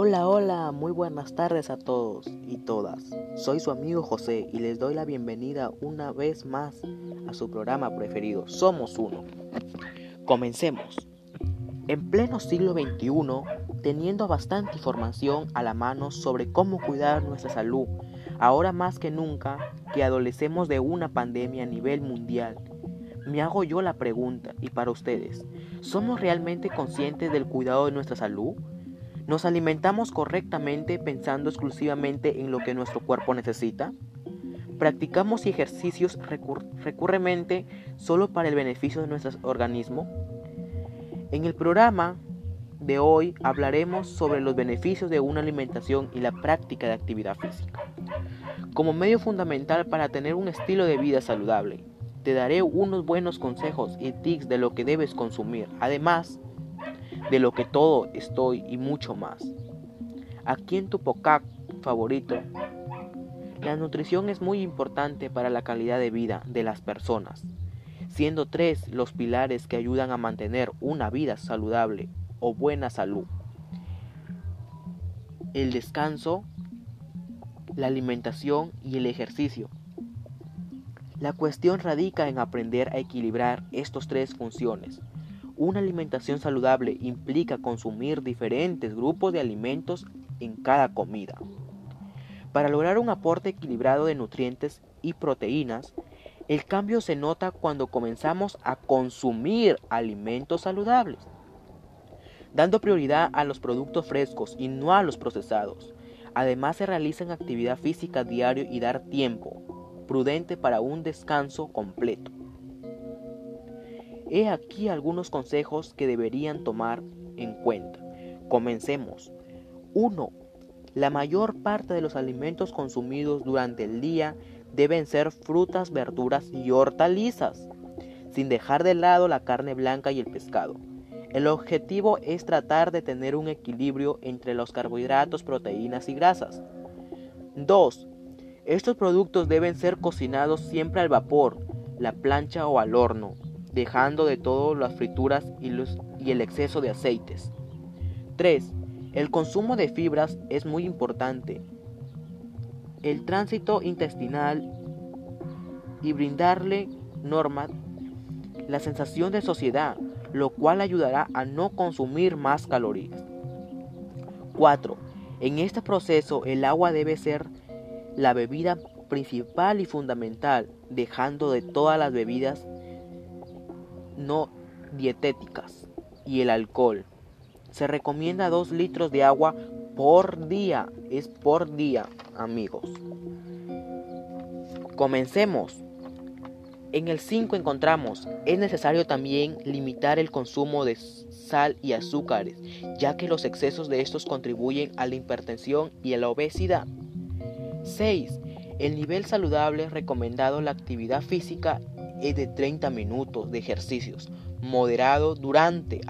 Hola, hola, muy buenas tardes a todos y todas. Soy su amigo José y les doy la bienvenida una vez más a su programa preferido, Somos Uno. Comencemos. En pleno siglo XXI, teniendo bastante información a la mano sobre cómo cuidar nuestra salud, ahora más que nunca que adolecemos de una pandemia a nivel mundial, me hago yo la pregunta, y para ustedes, ¿somos realmente conscientes del cuidado de nuestra salud? ¿Nos alimentamos correctamente pensando exclusivamente en lo que nuestro cuerpo necesita? ¿Practicamos ejercicios recurrentemente solo para el beneficio de nuestro organismo? En el programa de hoy hablaremos sobre los beneficios de una alimentación y la práctica de actividad física. Como medio fundamental para tener un estilo de vida saludable, te daré unos buenos consejos y tips de lo que debes consumir. Además, de lo que todo estoy y mucho más. Aquí en tu podcast favorito, la nutrición es muy importante para la calidad de vida de las personas, siendo tres los pilares que ayudan a mantener una vida saludable o buena salud. El descanso, la alimentación y el ejercicio. La cuestión radica en aprender a equilibrar estas tres funciones una alimentación saludable implica consumir diferentes grupos de alimentos en cada comida. Para lograr un aporte equilibrado de nutrientes y proteínas, el cambio se nota cuando comenzamos a consumir alimentos saludables, dando prioridad a los productos frescos y no a los procesados. Además se realizan actividad física diario y dar tiempo prudente para un descanso completo. He aquí algunos consejos que deberían tomar en cuenta. Comencemos. 1. La mayor parte de los alimentos consumidos durante el día deben ser frutas, verduras y hortalizas, sin dejar de lado la carne blanca y el pescado. El objetivo es tratar de tener un equilibrio entre los carbohidratos, proteínas y grasas. 2. Estos productos deben ser cocinados siempre al vapor, la plancha o al horno, dejando de todo las frituras y, y el exceso de aceites. 3. El consumo de fibras es muy importante. El tránsito intestinal y brindarle norma la sensación de sociedad, lo cual ayudará a no consumir más calorías. 4. En este proceso el agua debe ser la bebida principal y fundamental, dejando de todas las bebidas no dietéticas y el alcohol. Se recomienda 2 litros de agua por día. Es por día, amigos. Comencemos. En el 5 encontramos, es necesario también limitar el consumo de sal y azúcares, ya que los excesos de estos contribuyen a la hipertensión y a la obesidad. 6. El nivel saludable recomendado la actividad física es de 30 minutos de ejercicios, moderado durante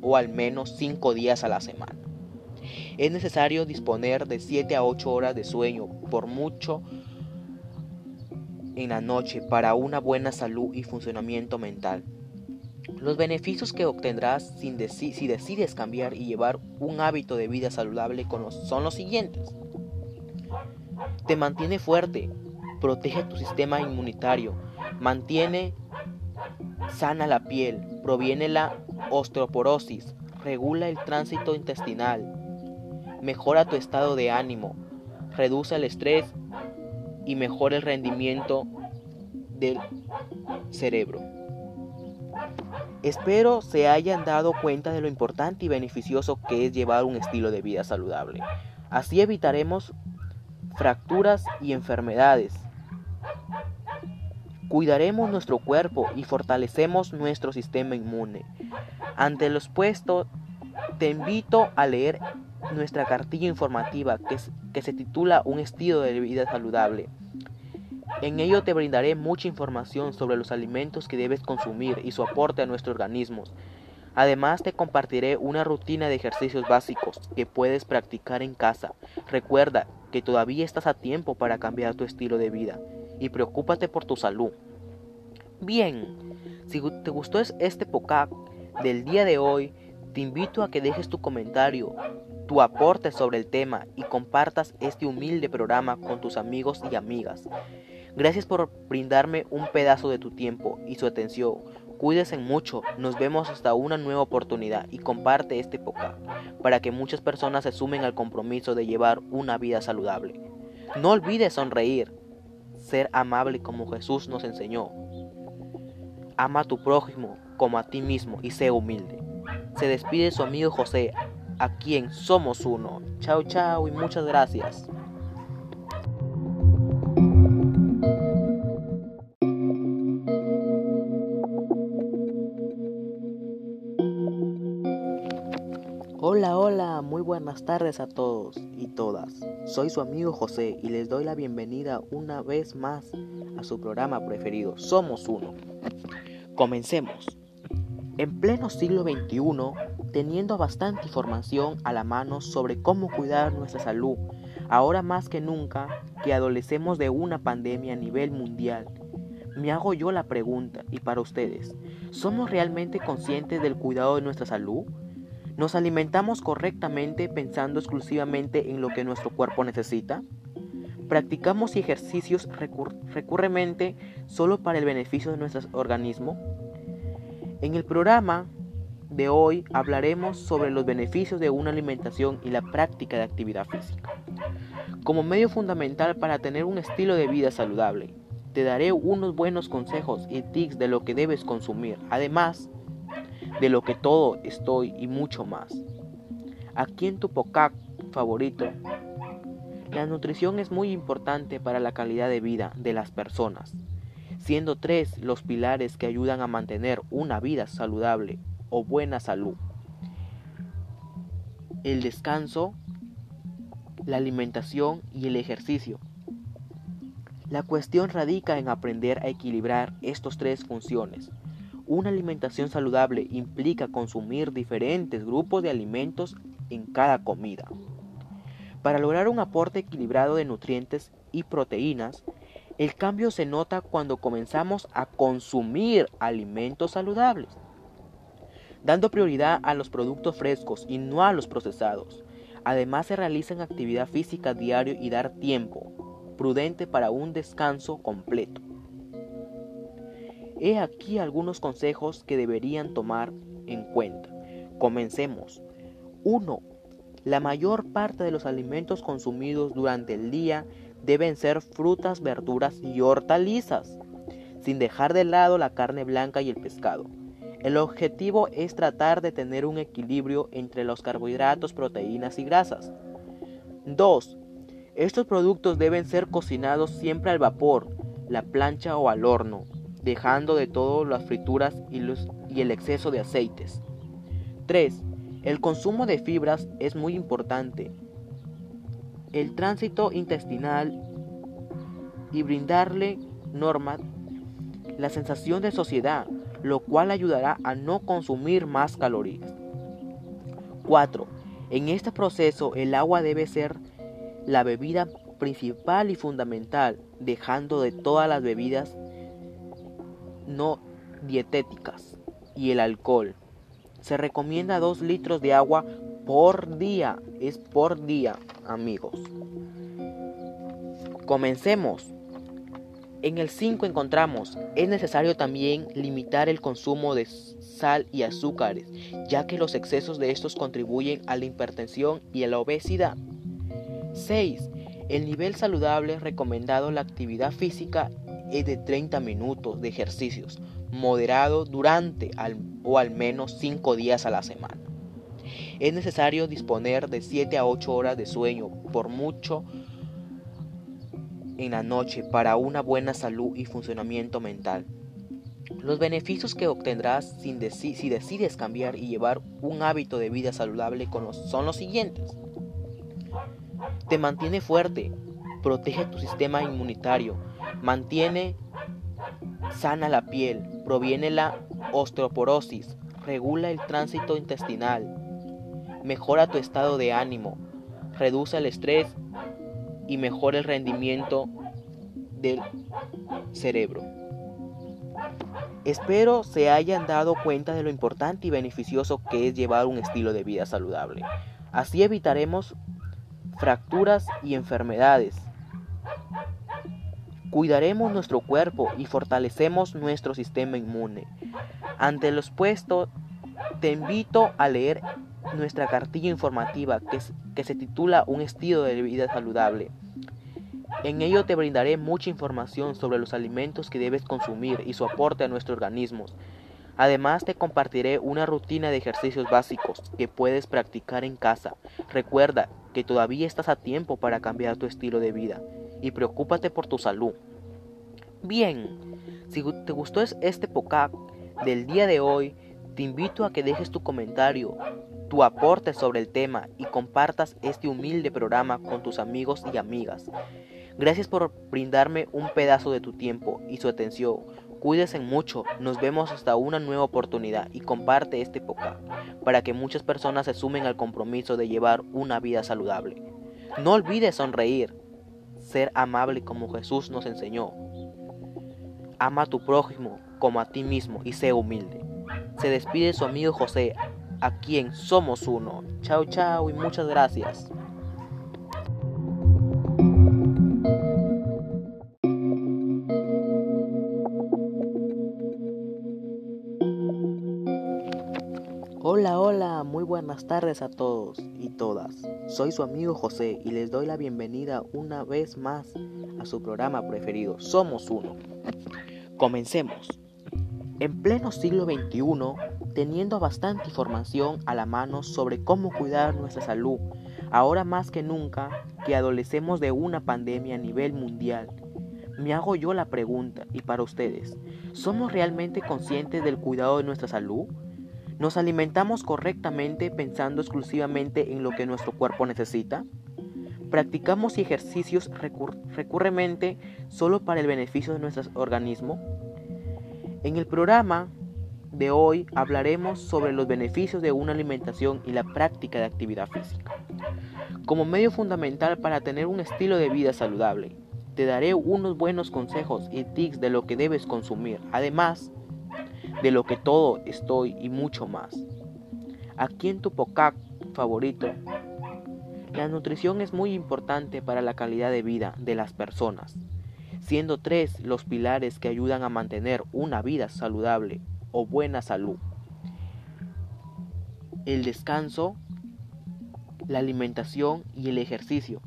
o al menos 5 días a la semana. Es necesario disponer de 7 a 8 horas de sueño por mucho en la noche para una buena salud y funcionamiento mental. Los beneficios que obtendrás si decides cambiar y llevar un hábito de vida saludable son los siguientes. Te mantiene fuerte, protege tu sistema inmunitario, mantiene sana la piel, proviene la osteoporosis, regula el tránsito intestinal, mejora tu estado de ánimo, reduce el estrés y mejora el rendimiento del cerebro. Espero se hayan dado cuenta de lo importante y beneficioso que es llevar un estilo de vida saludable. Así evitaremos fracturas y enfermedades Cuidaremos nuestro cuerpo y fortalecemos nuestro sistema inmune. Ante los puestos, te invito a leer nuestra cartilla informativa que, se titula Un estilo de vida saludable. En ello te brindaré mucha información sobre los alimentos que debes consumir y su aporte a nuestro organismo. Además te compartiré una rutina de ejercicios básicos que puedes practicar en casa. Recuerda que todavía estás a tiempo para cambiar tu estilo de vida y preocúpate por tu salud. Bien, si te gustó este podcast del día de hoy, te invito a que dejes tu comentario tu aporte sobre el tema y compartas este humilde programa con tus amigos y amigas. Gracias por brindarme un pedazo de tu tiempo y su atención. Cuídense mucho, nos vemos hasta una nueva oportunidad y comparte este podcast para que muchas personas se sumen al compromiso de llevar una vida saludable. No olvides sonreír, ser amable como Jesús nos enseñó. Ama a tu prójimo como a ti mismo y sé humilde. Se despide su amigo José, a quien somos uno. Chao, chao y muchas gracias. Hola, hola, muy buenas tardes a todos y todas. Soy su amigo José y les doy la bienvenida una vez más a su programa preferido, Somos Uno. Comencemos. En pleno siglo XXI, teniendo bastante información a la mano sobre cómo cuidar nuestra salud, ahora más que nunca que adolecemos de una pandemia a nivel mundial, me hago yo la pregunta, y para ustedes, ¿somos realmente conscientes del cuidado de nuestra salud? ¿Nos alimentamos correctamente pensando exclusivamente en lo que nuestro cuerpo necesita? ¿Practicamos ejercicios recurrentemente solo para el beneficio de nuestro organismo? En el programa de hoy hablaremos sobre los beneficios de una alimentación y la práctica de actividad física. Como medio fundamental para tener un estilo de vida saludable, te daré unos buenos consejos y tips de lo que debes consumir. Además, de lo que todo estoy y mucho más. Aquí en tu podcast favorito, la nutrición es muy importante para la calidad de vida de las personas, siendo tres los pilares que ayudan a mantener una vida saludable o buena salud. El descanso, la alimentación y el ejercicio. La cuestión radica en aprender a equilibrar estas tres funciones una alimentación saludable implica consumir diferentes grupos de alimentos en cada comida. Para lograr un aporte equilibrado de nutrientes y proteínas, el cambio se nota cuando comenzamos a consumir alimentos saludables, dando prioridad a los productos frescos y no a los procesados. Además se realizan actividad física diario y dar tiempo prudente para un descanso completo. He aquí algunos consejos que deberían tomar en cuenta. Comencemos. 1. La mayor parte de los alimentos consumidos durante el día deben ser frutas, verduras y hortalizas, sin dejar de lado la carne blanca y el pescado. El objetivo es tratar de tener un equilibrio entre los carbohidratos, proteínas y grasas. 2. Estos productos deben ser cocinados siempre al vapor, la plancha o al horno, dejando de todo las frituras y, y el exceso de aceites. 3. El consumo de fibras es muy importante. El tránsito intestinal y brindarle norma la sensación de sociedad, lo cual ayudará a no consumir más calorías. 4. En este proceso el agua debe ser la bebida principal y fundamental, dejando de todas las bebidas no dietéticas y el alcohol. Se recomienda 2 litros de agua por día. Es por día, amigos. Comencemos. En el 5 encontramos, es necesario también limitar el consumo de sal y azúcares, ya que los excesos de estos contribuyen a la hipertensión y a la obesidad. 6. El nivel saludable recomendado la actividad física es de 30 minutos de ejercicios, moderado durante o al menos 5 días a la semana. Es necesario disponer de 7 a 8 horas de sueño por mucho en la noche para una buena salud y funcionamiento mental. Los beneficios que obtendrás si decides cambiar y llevar un hábito de vida saludable son los siguientes. Te mantiene fuerte, protege tu sistema inmunitario, Mantiene sana la piel, proviene la osteoporosis, regula el tránsito intestinal, mejora tu estado de ánimo, reduce el estrés y mejora el rendimiento del cerebro. Espero se hayan dado cuenta de lo importante y beneficioso que es llevar un estilo de vida saludable. Así evitaremos fracturas y enfermedades. Cuidaremos nuestro cuerpo y fortalecemos nuestro sistema inmune. Ante los puestos, te invito a leer nuestra cartilla informativa que, se titula Un estilo de vida saludable. En ello te brindaré mucha información sobre los alimentos que debes consumir y su aporte a nuestro organismo. Además te compartiré una rutina de ejercicios básicos que puedes practicar en casa. Recuerda que todavía estás a tiempo para cambiar tu estilo de vida y preocúpate por tu salud. Bien, si te gustó este podcast del día de hoy, te invito a que dejes tu comentario, tu aporte sobre el tema y compartas este humilde programa con tus amigos y amigas. Gracias por brindarme un pedazo de tu tiempo y su atención. Cuídense mucho, nos vemos hasta una nueva oportunidad y comparte este podcast para que muchas personas se sumen al compromiso de llevar una vida saludable. No olvides sonreír, ser amable como Jesús nos enseñó. Ama a tu prójimo como a ti mismo y sé humilde. Se despide su amigo José, a quien somos uno. Chao, chao y muchas gracias. Hola, hola, muy buenas tardes a todos y todas. Soy su amigo José y les doy la bienvenida una vez más a su programa preferido, Somos Uno. Comencemos. En pleno siglo XXI, teniendo bastante información a la mano sobre cómo cuidar nuestra salud, ahora más que nunca que adolecemos de una pandemia a nivel mundial, me hago yo la pregunta, y para ustedes, ¿somos realmente conscientes del cuidado de nuestra salud? ¿Nos alimentamos correctamente pensando exclusivamente en lo que nuestro cuerpo necesita? ¿Practicamos ejercicios recurrentemente solo para el beneficio de nuestro organismo? En el programa de hoy hablaremos sobre los beneficios de una alimentación y la práctica de actividad física. Como medio fundamental para tener un estilo de vida saludable, te daré unos buenos consejos y tips de lo que debes consumir. Además, de lo que todo estoy y mucho más. Aquí en tu podcast favorito, la nutrición es muy importante para la calidad de vida de las personas, siendo tres los pilares que ayudan a mantener una vida saludable o buena salud. El descanso, la alimentación y el ejercicio.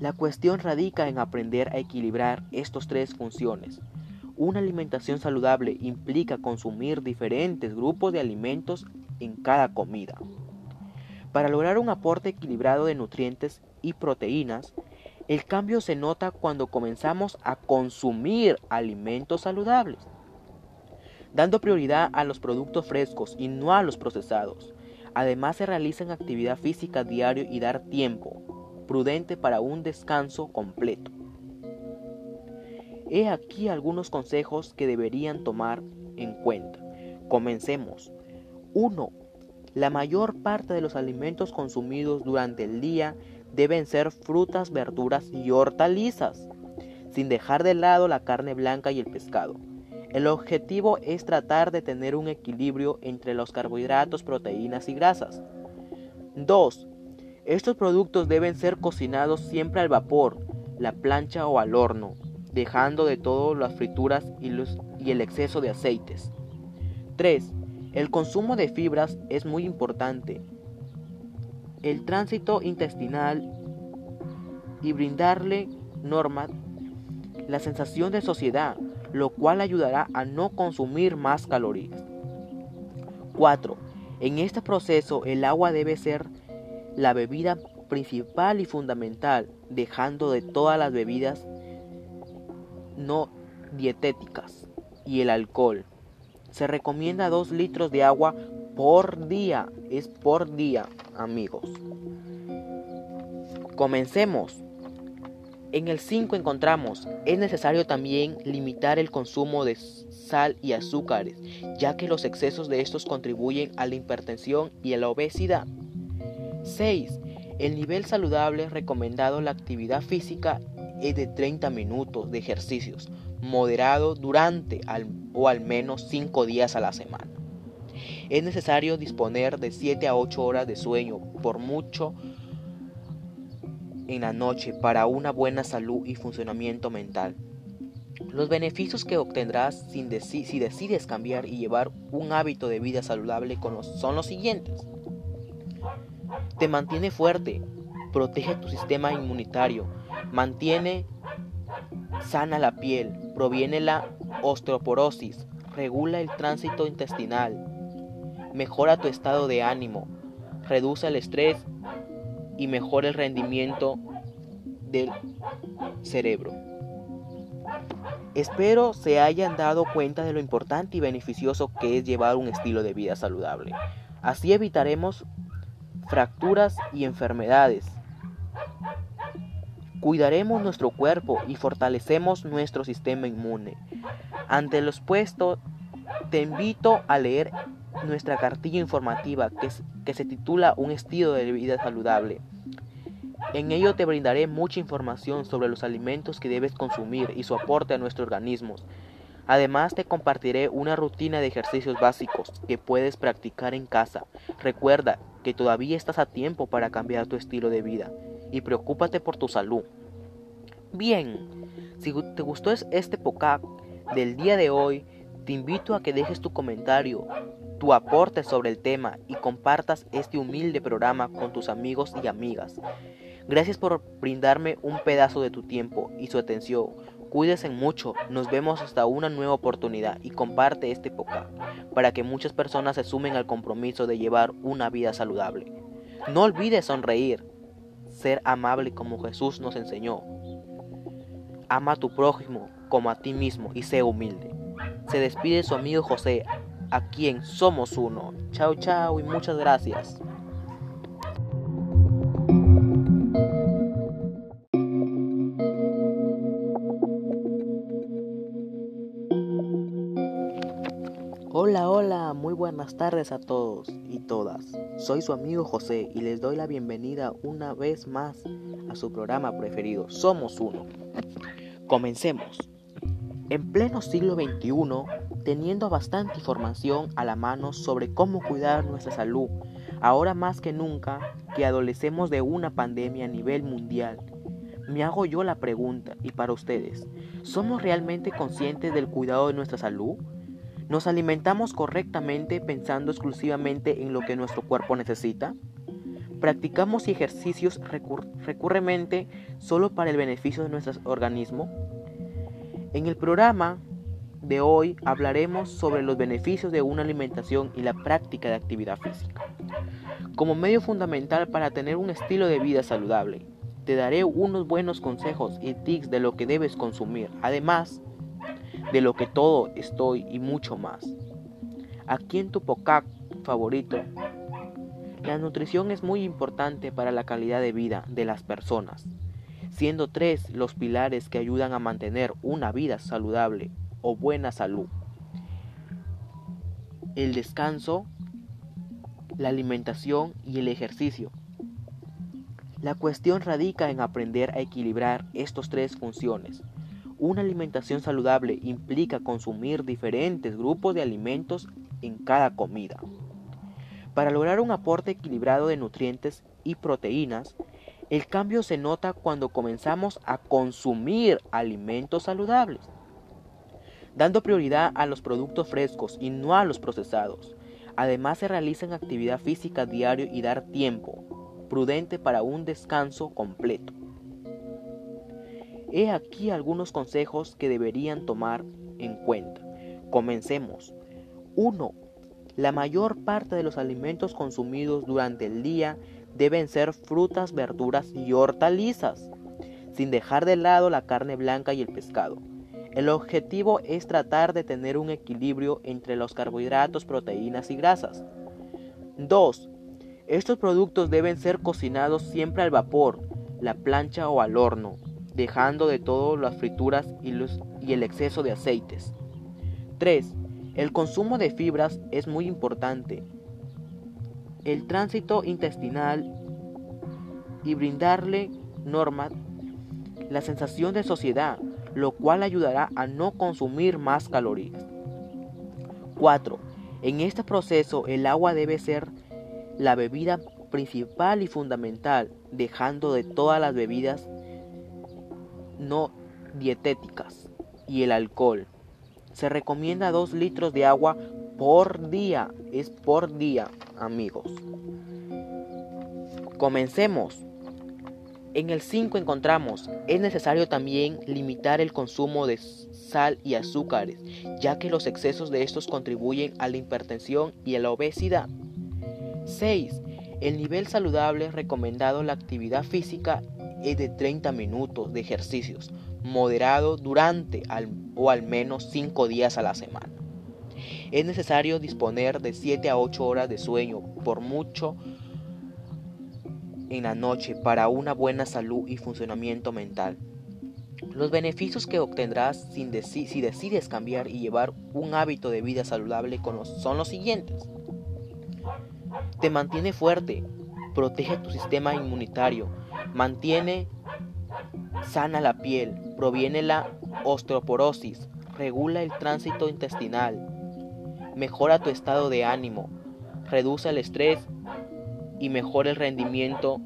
La cuestión radica en aprender a equilibrar estas tres funciones una alimentación saludable implica consumir diferentes grupos de alimentos en cada comida. Para lograr un aporte equilibrado de nutrientes y proteínas, el cambio se nota cuando comenzamos a consumir alimentos saludables, dando prioridad a los productos frescos y no a los procesados. Además se realizan actividad física diario y dar tiempo prudente para un descanso completo. He aquí algunos consejos que deberían tomar en cuenta. Comencemos. 1. La mayor parte de los alimentos consumidos durante el día deben ser frutas, verduras y hortalizas, sin dejar de lado la carne blanca y el pescado. El objetivo es tratar de tener un equilibrio entre los carbohidratos, proteínas y grasas. 2. Estos productos deben ser cocinados siempre al vapor, la plancha o al horno, dejando de todo las frituras y, y el exceso de aceites. 3. El consumo de fibras es muy importante. El tránsito intestinal y brindarle norma la sensación de sociedad, lo cual ayudará a no consumir más calorías. 4. En este proceso el agua debe ser la bebida principal y fundamental, dejando de todas las bebidas no dietéticas y el alcohol. Se recomienda 2 litros de agua por día. Es por día, amigos. Comencemos. En el 5 encontramos, es necesario también limitar el consumo de sal y azúcares, ya que los excesos de estos contribuyen a la hipertensión y a la obesidad. 6. El nivel saludable recomendado la actividad física es de 30 minutos de ejercicios moderado durante o al menos 5 días a la semana. es necesario disponer de 7 a 8 horas de sueño, por mucho en la noche, para una buena salud y funcionamiento mental. Los beneficios que obtendrás si decides cambiar y llevar un hábito de vida saludable son los siguientes. Te mantiene fuerte, protege tu sistema inmunitario, mantiene sana la piel, proviene la osteoporosis, regula el tránsito intestinal, mejora tu estado de ánimo, reduce el estrés y mejora el rendimiento del cerebro. Espero se hayan dado cuenta de lo importante y beneficioso que es llevar un estilo de vida saludable. Así evitaremos fracturas y enfermedades. Cuidaremos nuestro cuerpo y fortalecemos nuestro sistema inmune. Ante los puestos, te invito a leer nuestra cartilla informativa que, se titula Un estilo de vida saludable. En ello te brindaré mucha información sobre los alimentos que debes consumir y su aporte a nuestro organismo. Además te compartiré una rutina de ejercicios básicos que puedes practicar en casa. Recuerda que todavía estás a tiempo para cambiar tu estilo de vida y preocúpate por tu salud. Bien, si te gustó este podcast del día de hoy, te invito a que dejes tu comentario, tu aporte sobre el tema y compartas este humilde programa con tus amigos y amigas. Gracias por brindarme un pedazo de tu tiempo y su atención. Cuídense mucho, nos vemos hasta una nueva oportunidad y comparte este podcast para que muchas personas se sumen al compromiso de llevar una vida saludable. No olvides sonreír, ser amable como Jesús nos enseñó. Ama a tu prójimo como a ti mismo y sé humilde. Se despide su amigo José, a quien somos uno. Chao, chao y muchas gracias. Hola, hola, muy buenas tardes a todos y todas. Soy su amigo José y les doy la bienvenida una vez más a su programa preferido, Somos Uno. Comencemos. En pleno siglo XXI, teniendo bastante información a la mano sobre cómo cuidar nuestra salud, ahora más que nunca que adolecemos de una pandemia a nivel mundial, me hago yo la pregunta, y para ustedes, ¿somos realmente conscientes del cuidado de nuestra salud? ¿Nos alimentamos correctamente pensando exclusivamente en lo que nuestro cuerpo necesita? ¿Practicamos ejercicios recurrentemente solo para el beneficio de nuestro organismo? En el programa de hoy hablaremos sobre los beneficios de una alimentación y la práctica de actividad física. Como medio fundamental para tener un estilo de vida saludable, te daré unos buenos consejos y tips de lo que debes consumir. Además, de lo que todo estoy y mucho más. Aquí en tu podcast favorito, la nutrición es muy importante para la calidad de vida de las personas, siendo tres los pilares que ayudan a mantener una vida saludable o buena salud. El descanso, la alimentación y el ejercicio. La cuestión radica en aprender a equilibrar estas tres funciones una alimentación saludable implica consumir diferentes grupos de alimentos en cada comida. Para lograr un aporte equilibrado de nutrientes y proteínas, el cambio se nota cuando comenzamos a consumir alimentos saludables, dando prioridad a los productos frescos y no a los procesados. Además se realiza actividad física diario y dar tiempo prudente para un descanso completo. He aquí algunos consejos que deberían tomar en cuenta. Comencemos. 1. La mayor parte de los alimentos consumidos durante el día deben ser frutas, verduras y hortalizas, sin dejar de lado la carne blanca y el pescado. El objetivo es tratar de tener un equilibrio entre los carbohidratos, proteínas y grasas. 2. Estos productos deben ser cocinados siempre al vapor, la plancha o al horno, dejando de todo las frituras y, y el exceso de aceites. 3. El consumo de fibras es muy importante. El tránsito intestinal y brindarle norma la sensación de sociedad, lo cual ayudará a no consumir más calorías. 4. En este proceso el agua debe ser la bebida principal y fundamental, dejando de todas las bebidas no dietéticas y el alcohol. Se recomienda 2 litros de agua por día. Es por día, amigos. Comencemos. En el 5 encontramos, es necesario también limitar el consumo de sal y azúcares, ya que los excesos de estos contribuyen a la hipertensión y a la obesidad. 6. El nivel saludable recomendado la actividad física es de 30 minutos de ejercicios, moderado durante o al menos 5 días a la semana. Es necesario disponer de 7 a 8 horas de sueño, por mucho en la noche para una buena salud y funcionamiento mental. Los beneficios que obtendrás si decides cambiar y llevar un hábito de vida saludable son los siguientes. Te mantiene fuerte, protege tu sistema inmunitario, mantiene sana la piel, proviene la osteoporosis, regula el tránsito intestinal, mejora tu estado de ánimo, reduce el estrés y mejora el rendimiento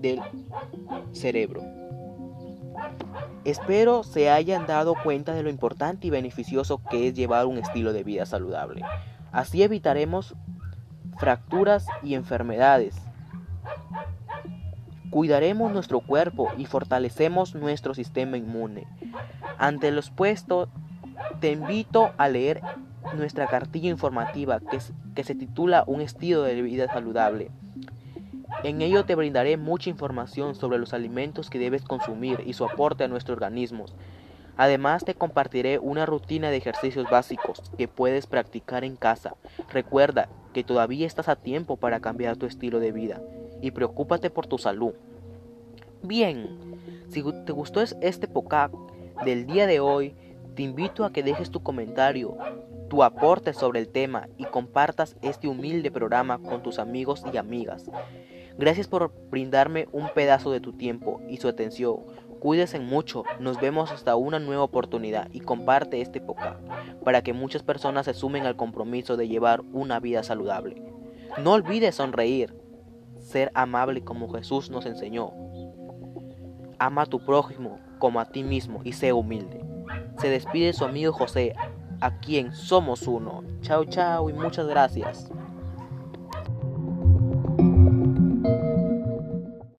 del cerebro. Espero se hayan dado cuenta de lo importante y beneficioso que es llevar un estilo de vida saludable. Así evitaremos fracturas y enfermedades. Cuidaremos nuestro cuerpo y fortalecemos nuestro sistema inmune. Ante los puestos, te invito a leer nuestra cartilla informativa que, se titula Un estilo de vida saludable. En ello te brindaré mucha información sobre los alimentos que debes consumir y su aporte a nuestro organismo. Además te compartiré una rutina de ejercicios básicos que puedes practicar en casa. Recuerda que todavía estás a tiempo para cambiar tu estilo de vida y preocúpate por tu salud. Bien, si te gustó este podcast del día de hoy, te invito a que dejes tu comentario, tu aporte sobre el tema y compartas este humilde programa con tus amigos y amigas. Gracias por brindarme un pedazo de tu tiempo y su atención. Cuídense mucho, nos vemos hasta una nueva oportunidad y comparte este podcast para que muchas personas se sumen al compromiso de llevar una vida saludable. No olvides sonreír, ser amable como Jesús nos enseñó. Ama a tu prójimo como a ti mismo y sé humilde. Se despide su amigo José, a quien somos uno. Chao, chao y muchas gracias.